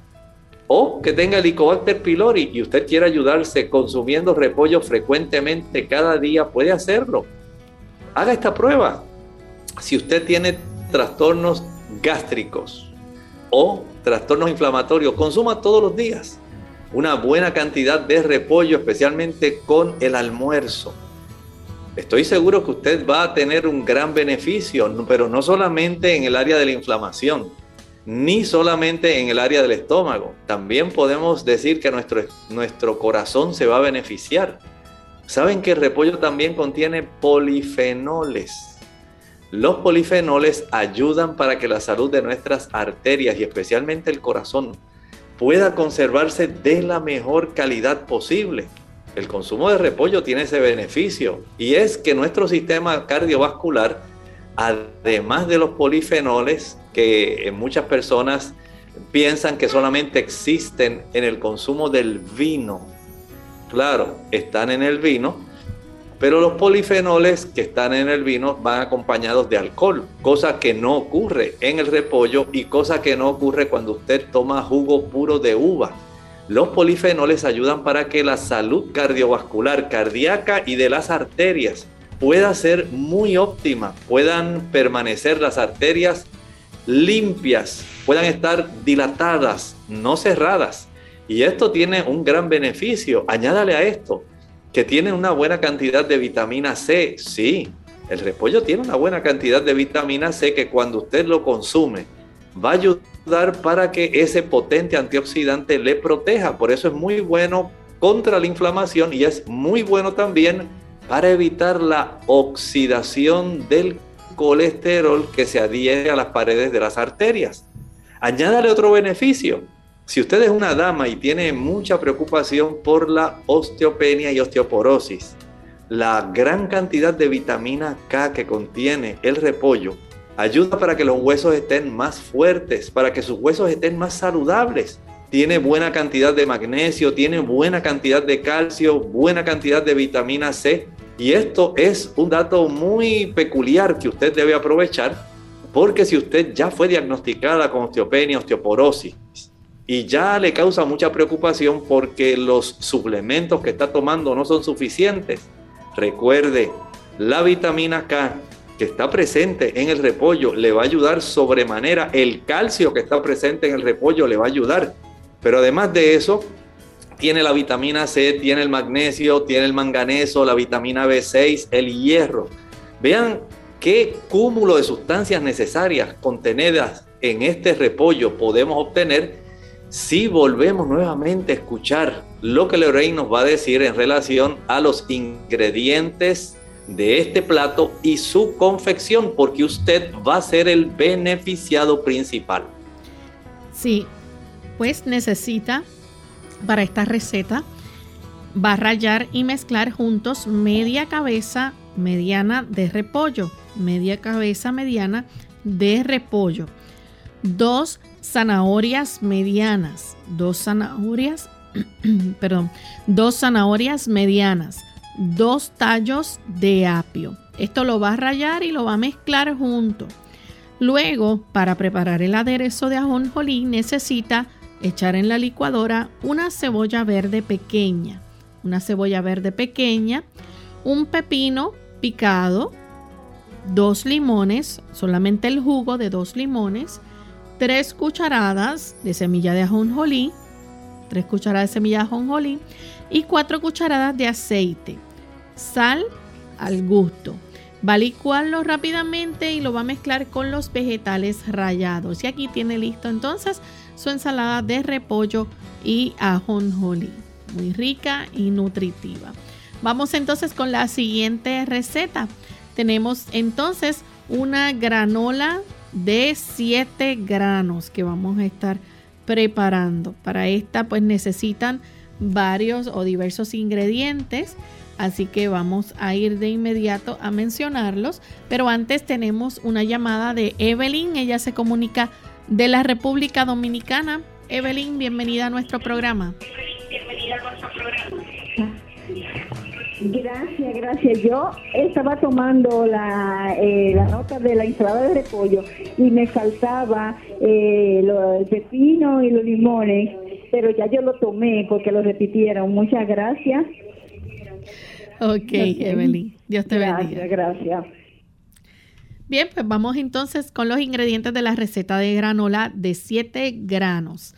o que tenga Helicobacter pylori y usted quiere ayudarse consumiendo repollo frecuentemente cada día, puede hacerlo. Haga esta prueba. Si usted tiene trastornos gástricos o trastornos inflamatorios, consuma todos los días una buena cantidad de repollo, especialmente con el almuerzo. Estoy seguro que usted va a tener un gran beneficio, pero no solamente en el área de la inflamación, ni solamente en el área del estómago. También podemos decir que nuestro, nuestro corazón se va a beneficiar. Saben que el repollo también contiene polifenoles. Los polifenoles ayudan para que la salud de nuestras arterias y especialmente el corazón pueda conservarse de la mejor calidad posible. El consumo de repollo tiene ese beneficio y es que nuestro sistema cardiovascular, además de los polifenoles que muchas personas piensan que solamente existen en el consumo del vino, claro, están en el vino, pero los polifenoles que están en el vino van acompañados de alcohol, cosa que no ocurre en el repollo y cosa que no ocurre cuando usted toma jugo puro de uva. Los polifenoles ayudan para que la salud cardiovascular, cardíaca y de las arterias pueda ser muy óptima, puedan permanecer las arterias limpias, puedan estar dilatadas, no cerradas. Y esto tiene un gran beneficio. Añádale a esto que tiene una buena cantidad de vitamina C. Sí, el repollo tiene una buena cantidad de vitamina C que cuando usted lo consume va a ayudar para que ese potente antioxidante le proteja. Por eso es muy bueno contra la inflamación y es muy bueno también para evitar la oxidación del colesterol que se adhiere a las paredes de las arterias. Añádale otro beneficio si usted es una dama y tiene mucha preocupación por la osteopenia y osteoporosis, la gran cantidad de vitamina K que contiene el repollo ayuda para que los huesos estén más fuertes, para que sus huesos estén más saludables. Tiene buena cantidad de magnesio, tiene buena cantidad de calcio, buena cantidad de vitamina C. Y esto es un dato muy peculiar que usted debe aprovechar porque si usted ya fue diagnosticada con osteopenia, osteoporosis, y ya le causa mucha preocupación porque los suplementos que está tomando no son suficientes. Recuerde, la vitamina K que está presente en el repollo le va a ayudar sobremanera, el calcio que está presente en el repollo le va a ayudar, pero además de eso, tiene la vitamina C, tiene el magnesio, tiene el manganeso, la vitamina B6, el hierro. Vean qué cúmulo de sustancias necesarias contenidas en este repollo podemos obtener si volvemos nuevamente a escuchar lo que Lorraine nos va a decir en relación a los ingredientes de este plato y su confección, porque usted va a ser el beneficiado principal. Sí, pues necesita para esta receta va a rallar y mezclar juntos media cabeza mediana de repollo, media cabeza mediana de repollo, dos zanahorias medianas, dos zanahorias, *clears throat* perdón, dos zanahorias medianas, dos tallos de apio. Esto lo va a rayar y lo va a mezclar junto. Luego, para preparar el aderezo de ajonjolí, necesita echar en la licuadora una cebolla verde pequeña, una cebolla verde pequeña, un pepino picado, dos limones, solamente el jugo de dos limones, 3 cucharadas de semilla de ajonjolí, 3 cucharadas de semilla de ajonjolí y 4 cucharadas de aceite. Sal al gusto. Va a licuarlo rápidamente y lo va a mezclar con los vegetales rallados. Y aquí tiene listo entonces su ensalada de repollo y ajonjolí. Muy rica y nutritiva. Vamos entonces con la siguiente receta. Tenemos entonces una granola de 7 granos que vamos a estar preparando. Para esta pues necesitan varios o diversos ingredientes, así que vamos a ir de inmediato a mencionarlos. Pero antes tenemos una llamada de Evelyn, ella se comunica de la República Dominicana. Evelyn, bienvenida a nuestro programa. Gracias, gracias. Yo estaba tomando la, eh, la nota de la ensalada de repollo y me faltaba eh, el pepino y los limones, pero ya yo lo tomé porque lo repitieron. Muchas gracias. Ok, Evelyn. Dios te bendiga. Gracias, gracias. Bien, pues vamos entonces con los ingredientes de la receta de granola de 7 granos.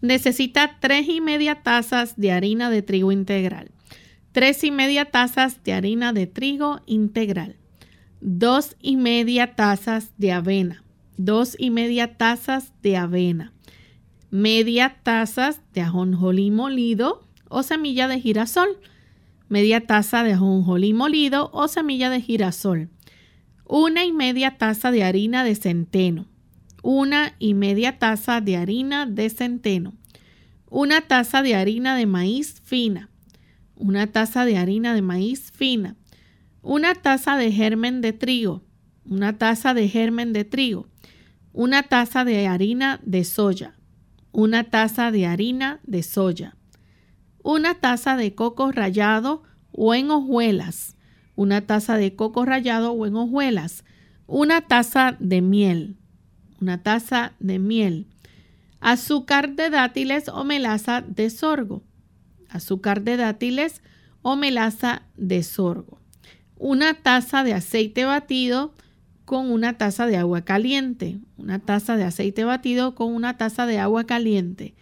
Necesita 3 y media tazas de harina de trigo integral, 3 y media tazas de harina de trigo integral, 2 y media tazas de avena, 2 y media tazas de avena, media tazas de ajonjolí molido o semilla de girasol, media taza de ajonjolí molido o semilla de girasol, una y media taza de harina de centeno, una y media taza de harina de centeno, una taza de harina de maíz fina, una taza de harina de maíz fina, una taza de germen de trigo, una taza de germen de trigo, una taza de harina de soya, una taza de harina de soya, una taza de coco rallado o en hojuelas, una taza de coco rallado o en hojuelas, una taza de miel, una taza de miel, azúcar de dátiles o melaza de sorgo, azúcar de dátiles o melaza de sorgo, una taza de aceite batido con una taza de agua caliente, una taza de aceite batido con una taza de agua caliente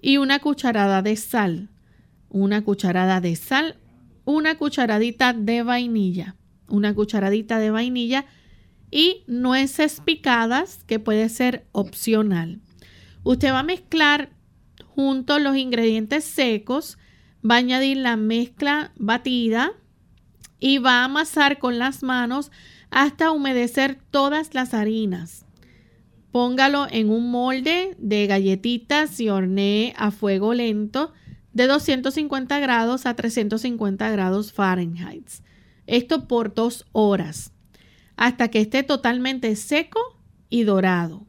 y una cucharada de sal, una cucharada de sal una cucharadita de vainilla, una cucharadita de vainilla y nueces picadas que puede ser opcional. Usted va a mezclar junto los ingredientes secos, va a añadir la mezcla batida y va a amasar con las manos hasta humedecer todas las harinas. Póngalo en un molde de galletitas y hornee a fuego lento de 250 grados a 350 grados Fahrenheit. Esto por dos horas, hasta que esté totalmente seco y dorado.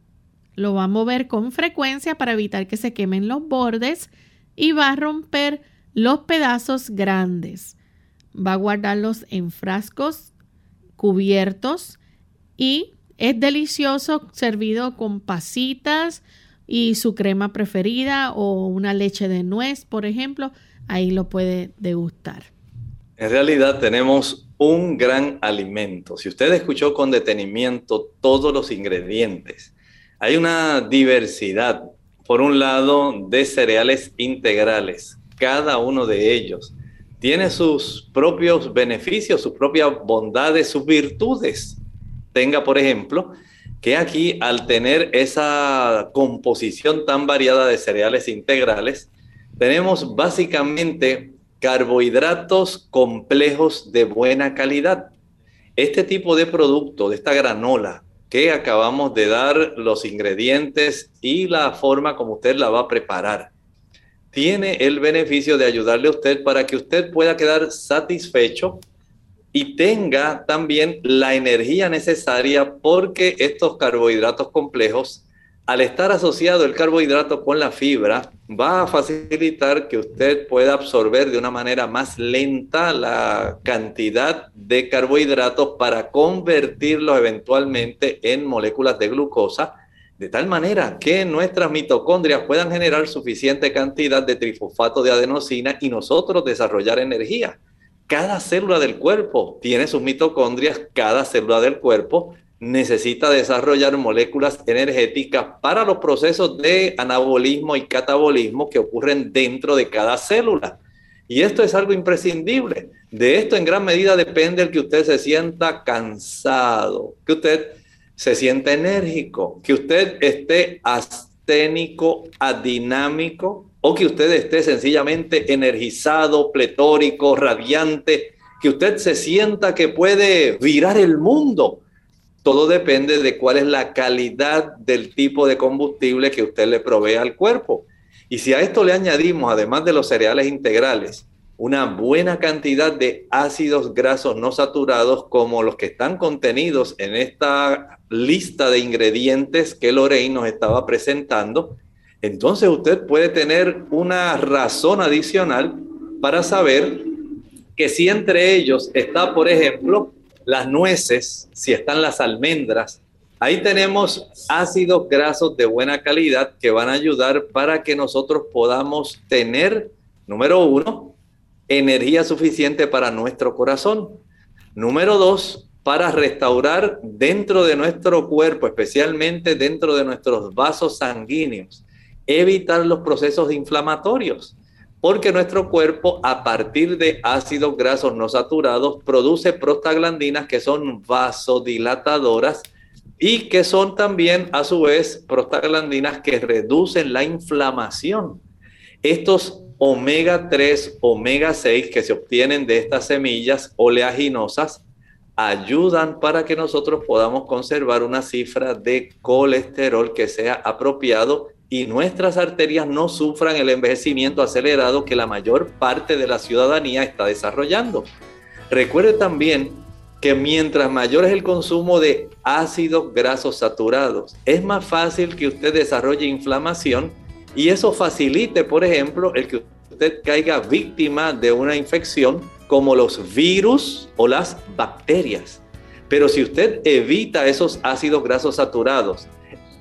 Lo va a mover con frecuencia para evitar que se quemen los bordes y va a romper los pedazos grandes. Va a guardarlos en frascos cubiertos y es delicioso servido con pasitas, y su crema preferida o una leche de nuez, por ejemplo, ahí lo puede degustar. En realidad tenemos un gran alimento. Si usted escuchó con detenimiento todos los ingredientes, hay una diversidad, por un lado, de cereales integrales. Cada uno de ellos tiene sus propios beneficios, sus propias bondades, sus virtudes. Tenga, por ejemplo, que aquí al tener esa composición tan variada de cereales integrales, tenemos básicamente carbohidratos complejos de buena calidad. Este tipo de producto, de esta granola, que acabamos de dar los ingredientes y la forma como usted la va a preparar, tiene el beneficio de ayudarle a usted para que usted pueda quedar satisfecho y tenga también la energía necesaria porque estos carbohidratos complejos, al estar asociado el carbohidrato con la fibra, va a facilitar que usted pueda absorber de una manera más lenta la cantidad de carbohidratos para convertirlos eventualmente en moléculas de glucosa, de tal manera que nuestras mitocondrias puedan generar suficiente cantidad de trifosfato de adenosina y nosotros desarrollar energía cada célula del cuerpo tiene sus mitocondrias, cada célula del cuerpo necesita desarrollar moléculas energéticas para los procesos de anabolismo y catabolismo que ocurren dentro de cada célula. Y esto es algo imprescindible. De esto en gran medida depende el que usted se sienta cansado, que usted se sienta enérgico, que usted esté asténico, adinámico, o que usted esté sencillamente energizado, pletórico, radiante, que usted se sienta que puede virar el mundo. Todo depende de cuál es la calidad del tipo de combustible que usted le provee al cuerpo. Y si a esto le añadimos, además de los cereales integrales, una buena cantidad de ácidos grasos no saturados como los que están contenidos en esta lista de ingredientes que Lorraine nos estaba presentando, entonces usted puede tener una razón adicional para saber que si entre ellos está, por ejemplo, las nueces, si están las almendras, ahí tenemos ácidos grasos de buena calidad que van a ayudar para que nosotros podamos tener, número uno, energía suficiente para nuestro corazón. Número dos, para restaurar dentro de nuestro cuerpo, especialmente dentro de nuestros vasos sanguíneos, evitar los procesos inflamatorios, porque nuestro cuerpo a partir de ácidos grasos no saturados produce prostaglandinas que son vasodilatadoras y que son también a su vez prostaglandinas que reducen la inflamación. Estos omega 3, omega 6 que se obtienen de estas semillas oleaginosas ayudan para que nosotros podamos conservar una cifra de colesterol que sea apropiado y nuestras arterias no sufran el envejecimiento acelerado que la mayor parte de la ciudadanía está desarrollando. Recuerde también que mientras mayor es el consumo de ácidos grasos saturados, es más fácil que usted desarrolle inflamación y eso facilite, por ejemplo, el que usted caiga víctima de una infección como los virus o las bacterias. Pero si usted evita esos ácidos grasos saturados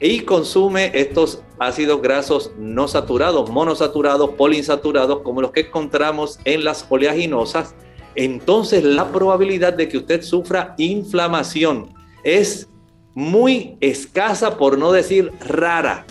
y consume estos ácidos grasos no saturados, monosaturados, poliinsaturados, como los que encontramos en las oleaginosas, entonces la probabilidad de que usted sufra inflamación es muy escasa, por no decir rara.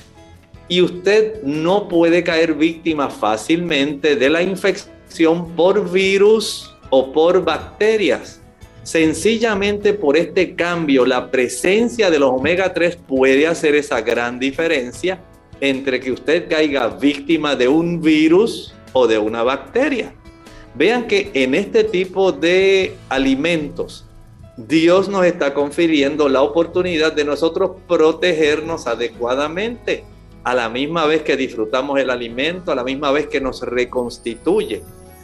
Y usted no puede caer víctima fácilmente de la infección por virus o por bacterias. Sencillamente por este cambio, la presencia de los omega 3 puede hacer esa gran diferencia entre que usted caiga víctima de un virus o de una bacteria. Vean que en este tipo de alimentos, Dios nos está confiriendo la oportunidad de nosotros protegernos adecuadamente, a la misma vez que disfrutamos el alimento, a la misma vez que nos reconstituye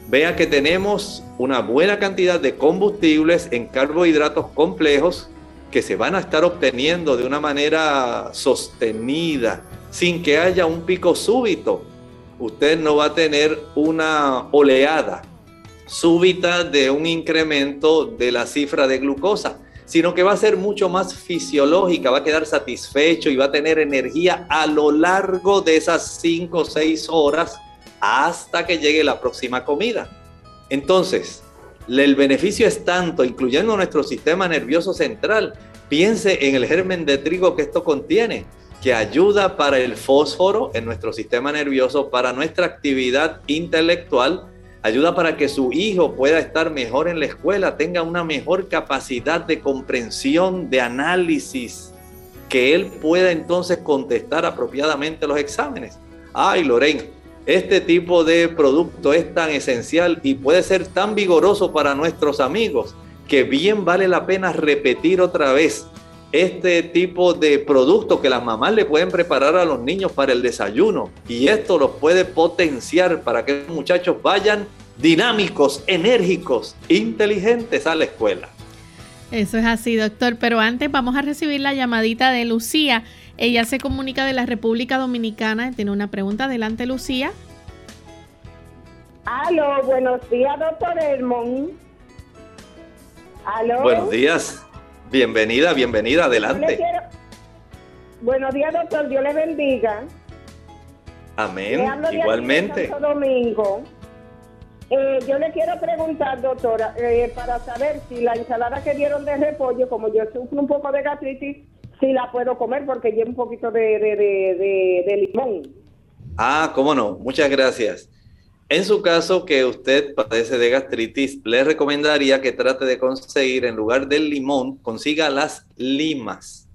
vea que tenemos una buena cantidad de combustibles en carbohidratos complejos que se van a estar obteniendo de una manera sostenida, sin que haya un pico súbito. Usted no va a tener una oleada súbita de un incremento de la cifra de glucosa, sino que va a ser mucho más fisiológica, va a quedar satisfecho y va a tener energía a lo largo de esas 5 o 6 horas hasta que llegue la próxima comida. Entonces, el beneficio es tanto, incluyendo nuestro sistema nervioso central. Piense en el germen de trigo que esto contiene, que ayuda para el fósforo en nuestro sistema nervioso, para nuestra actividad intelectual, ayuda para que su hijo pueda estar mejor en la escuela, tenga una mejor capacidad de comprensión, de análisis, que él pueda entonces contestar apropiadamente los exámenes. Ay, Lorena, este tipo de producto es tan esencial y puede ser tan vigoroso para nuestros amigos que bien vale la pena repetir otra vez este tipo de producto que las mamás le pueden preparar a los niños para el desayuno y esto los puede potenciar para que los muchachos vayan dinámicos, enérgicos, inteligentes a la escuela. Eso es así, doctor, pero antes vamos a recibir la llamadita de Lucía. Ella se comunica de la República Dominicana. Tiene una pregunta. Adelante, Lucía. Aló, buenos días, doctor Hermón. Aló. Buenos días. Bienvenida, bienvenida. Adelante. Buenos días, doctor. Dios le bendiga. Amén. Igualmente. Domingo. Eh, yo le quiero preguntar, doctora, eh, para saber si la ensalada que dieron de repollo, como yo sufro un poco de gastritis, si la puedo comer porque lleva un poquito de, de, limón. Ah, cómo no, muchas gracias. En su caso que usted padece de gastritis, le recomendaría que trate de conseguir en lugar del limón, consiga las limas.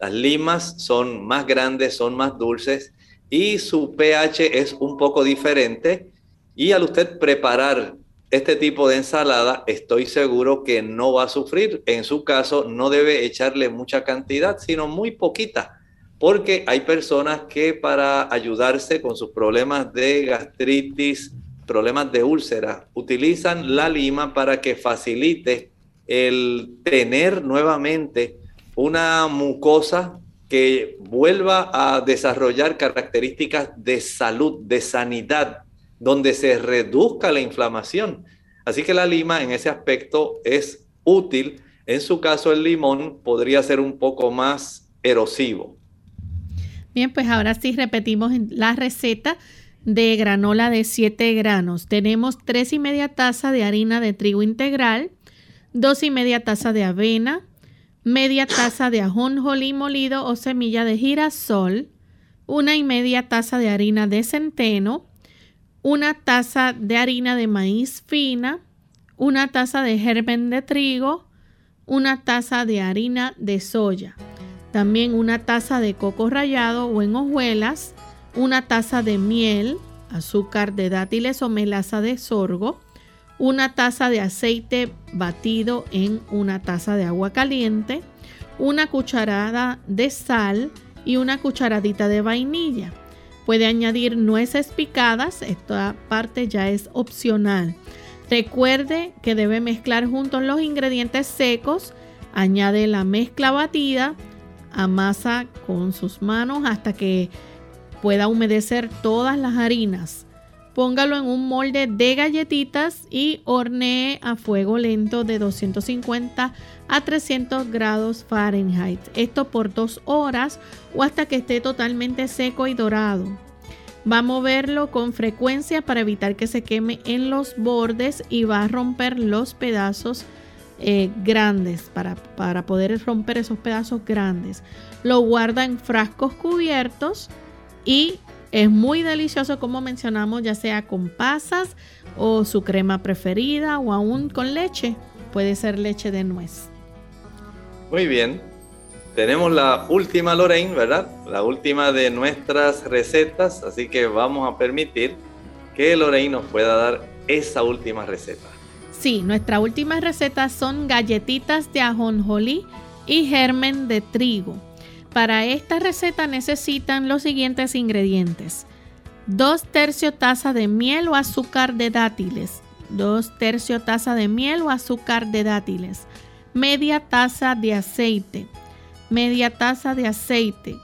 Las limas son más grandes, son más dulces y su pH es un poco diferente. Y al usted preparar este tipo de ensalada, estoy seguro que no va a sufrir. En su caso, no debe echarle mucha cantidad, sino muy poquita, porque hay personas que para ayudarse con sus problemas de gastritis, problemas de úlcera, utilizan la lima para que facilite el tener nuevamente una mucosa que vuelva a desarrollar características de salud, de sanidad, donde se reduzca la inflamación. Así que la lima en ese aspecto es útil. En su caso, el limón podría ser un poco más erosivo. Bien, pues ahora sí repetimos la receta de granola de 7 granos. Tenemos 3 y media taza de harina de trigo integral, 2 y media taza de avena, media taza de ajonjolí molido o semilla de girasol, una y media taza de harina de centeno, una taza de harina de maíz fina, una taza de germen de trigo, una taza de harina de soya, también una taza de coco rallado o en hojuelas, una taza de miel, azúcar de dátiles o melaza de sorgo, una taza de aceite batido en una taza de agua caliente, una cucharada de sal y una cucharadita de vainilla. Puede añadir nueces picadas, esta parte ya es opcional. Recuerde que debe mezclar juntos los ingredientes secos, añade la mezcla batida, amasa con sus manos hasta que pueda humedecer todas las harinas. Póngalo en un molde de galletitas y hornee a fuego lento de 250 a 300 grados Fahrenheit. Esto por dos horas o hasta que esté totalmente seco y dorado. Va a moverlo con frecuencia para evitar que se queme en los bordes y va a romper los pedazos eh, grandes para, para poder romper esos pedazos grandes. Lo guarda en frascos cubiertos y es muy delicioso como mencionamos, ya sea con pasas o su crema preferida o aún con leche. Puede ser leche de nuez. Muy bien. Tenemos la última Lorraine, ¿verdad? La última de nuestras recetas, así que vamos a permitir que Lorraine nos pueda dar esa última receta. Sí, nuestra última receta son galletitas de ajonjolí y germen de trigo. Para esta receta necesitan los siguientes ingredientes. 2 tercio taza de miel o azúcar de dátiles. 2 tercio taza de miel o azúcar de dátiles. Media taza de aceite. Media taza de aceite.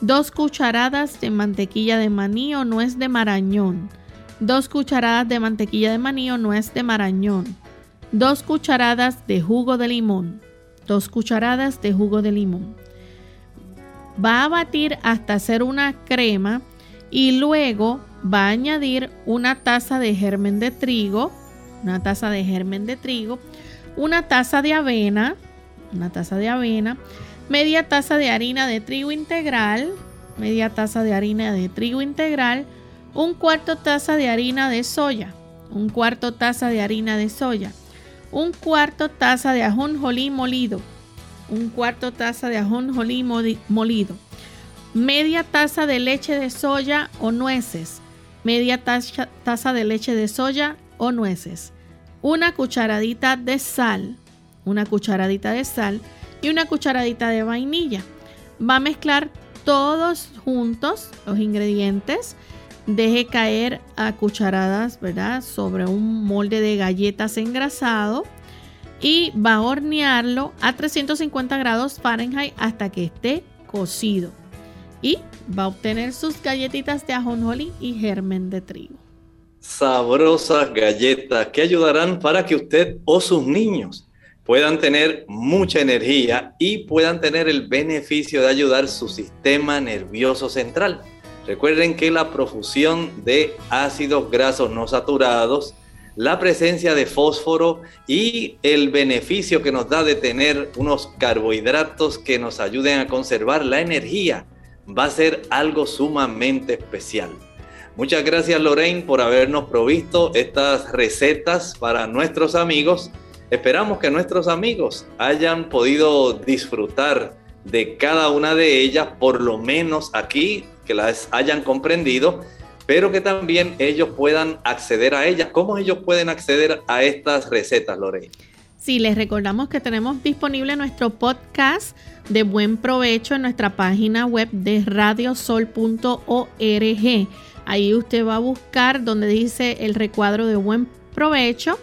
2 cucharadas de mantequilla de maní o nuez de marañón. 2 cucharadas de mantequilla de maní o nuez de marañón. 2 cucharadas de jugo de limón. 2 cucharadas de jugo de limón va a batir hasta hacer una crema y luego va a añadir una taza de germen de trigo, una taza de germen de trigo, una taza de avena, una taza de avena, media taza de harina de trigo integral, media taza de harina de trigo integral, un cuarto taza de harina de soya, un cuarto taza de harina de soya, un cuarto taza de ajonjolí molido, un cuarto taza de ajonjolí molido, media taza de leche de soya o nueces, media taza, taza de leche de soya o nueces, una cucharadita de sal, una cucharadita de sal y una cucharadita de vainilla. Va a mezclar todos juntos los ingredientes. Deje caer a cucharadas, ¿verdad? Sobre un molde de galletas engrasado y va a hornearlo a 350 grados Fahrenheit hasta que esté cocido. Y va a obtener sus galletitas de ajonjolí y germen de trigo. Sabrosas galletas que ayudarán para que usted o sus niños puedan tener mucha energía y puedan tener el beneficio de ayudar su sistema nervioso central. Recuerden que la profusión de ácidos grasos no saturados la presencia de fósforo y el beneficio que nos da de tener unos carbohidratos que nos ayuden a conservar la energía va a ser algo sumamente especial. Muchas gracias Lorraine por habernos provisto estas recetas para nuestros amigos. Esperamos que nuestros amigos hayan podido disfrutar de cada una de ellas, por lo menos aquí, que las hayan comprendido pero que también ellos puedan acceder a ellas. ¿Cómo ellos pueden acceder a estas recetas, Lorena? Sí, les recordamos que tenemos disponible nuestro podcast de buen provecho en nuestra página web de radiosol.org. Ahí usted va a buscar donde dice el recuadro de buen provecho.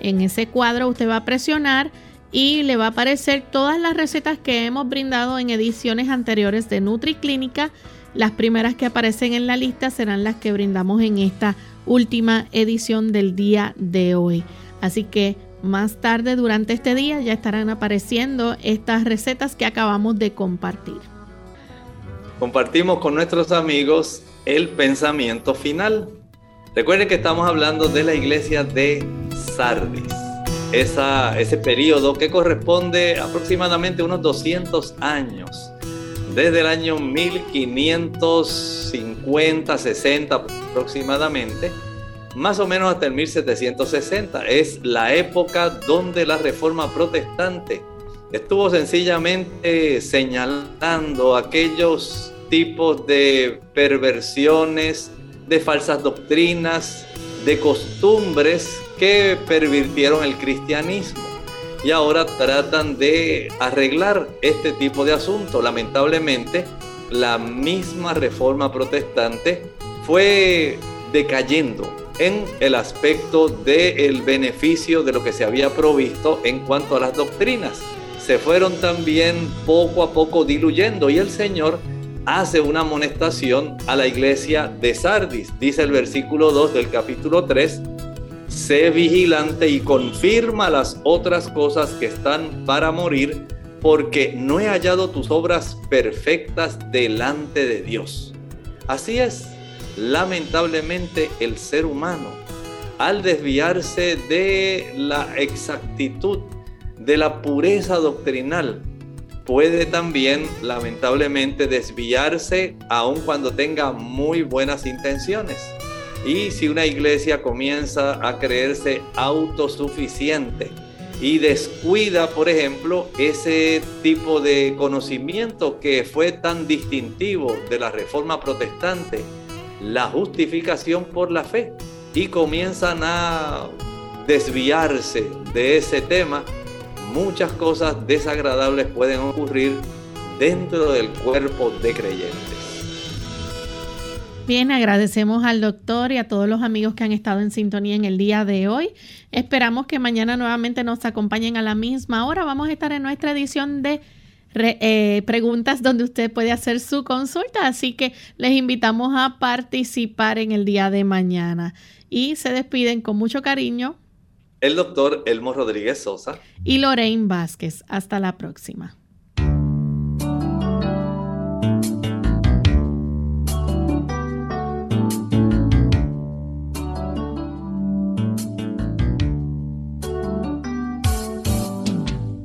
En ese cuadro usted va a presionar y le va a aparecer todas las recetas que hemos brindado en ediciones anteriores de NutriClínica. Las primeras que aparecen en la lista serán las que brindamos en esta última edición del día de hoy. Así que más tarde durante este día ya estarán apareciendo estas recetas que acabamos de compartir. Compartimos con nuestros amigos el pensamiento final. Recuerden que estamos hablando de la iglesia de Sardis. Ese periodo que corresponde aproximadamente unos 200 años, desde el año 1550, 60 aproximadamente, más o menos hasta el 1760. Es la época donde la reforma protestante estuvo sencillamente señalando aquellos tipos de perversiones, de falsas doctrinas, de costumbres que pervirtieron el cristianismo y ahora tratan de arreglar este tipo de asuntos. Lamentablemente, la misma reforma protestante fue decayendo en el aspecto del beneficio de lo que se había provisto en cuanto a las doctrinas. Se fueron también poco a poco diluyendo y el Señor hace una amonestación a la iglesia de Sardis. Dice el versículo 2 del capítulo 3, sé vigilante y confirma las otras cosas que están para morir, porque no he hallado tus obras perfectas delante de Dios. Así es, lamentablemente el ser humano, al desviarse de la exactitud, de la pureza doctrinal, puede también lamentablemente desviarse aun cuando tenga muy buenas intenciones. Y si una iglesia comienza a creerse autosuficiente y descuida, por ejemplo, ese tipo de conocimiento que fue tan distintivo de la reforma protestante, la justificación por la fe, y comienzan a desviarse de ese tema, muchas cosas desagradables pueden ocurrir dentro del cuerpo de creyentes. Bien, agradecemos al doctor y a todos los amigos que han estado en sintonía en el día de hoy. Esperamos que mañana nuevamente nos acompañen a la misma hora. Vamos a estar en nuestra edición de eh, preguntas donde usted puede hacer su consulta, así que les invitamos a participar en el día de mañana. Y se despiden con mucho cariño el doctor Elmo Rodríguez Sosa y Lorraine Vázquez. Hasta la próxima.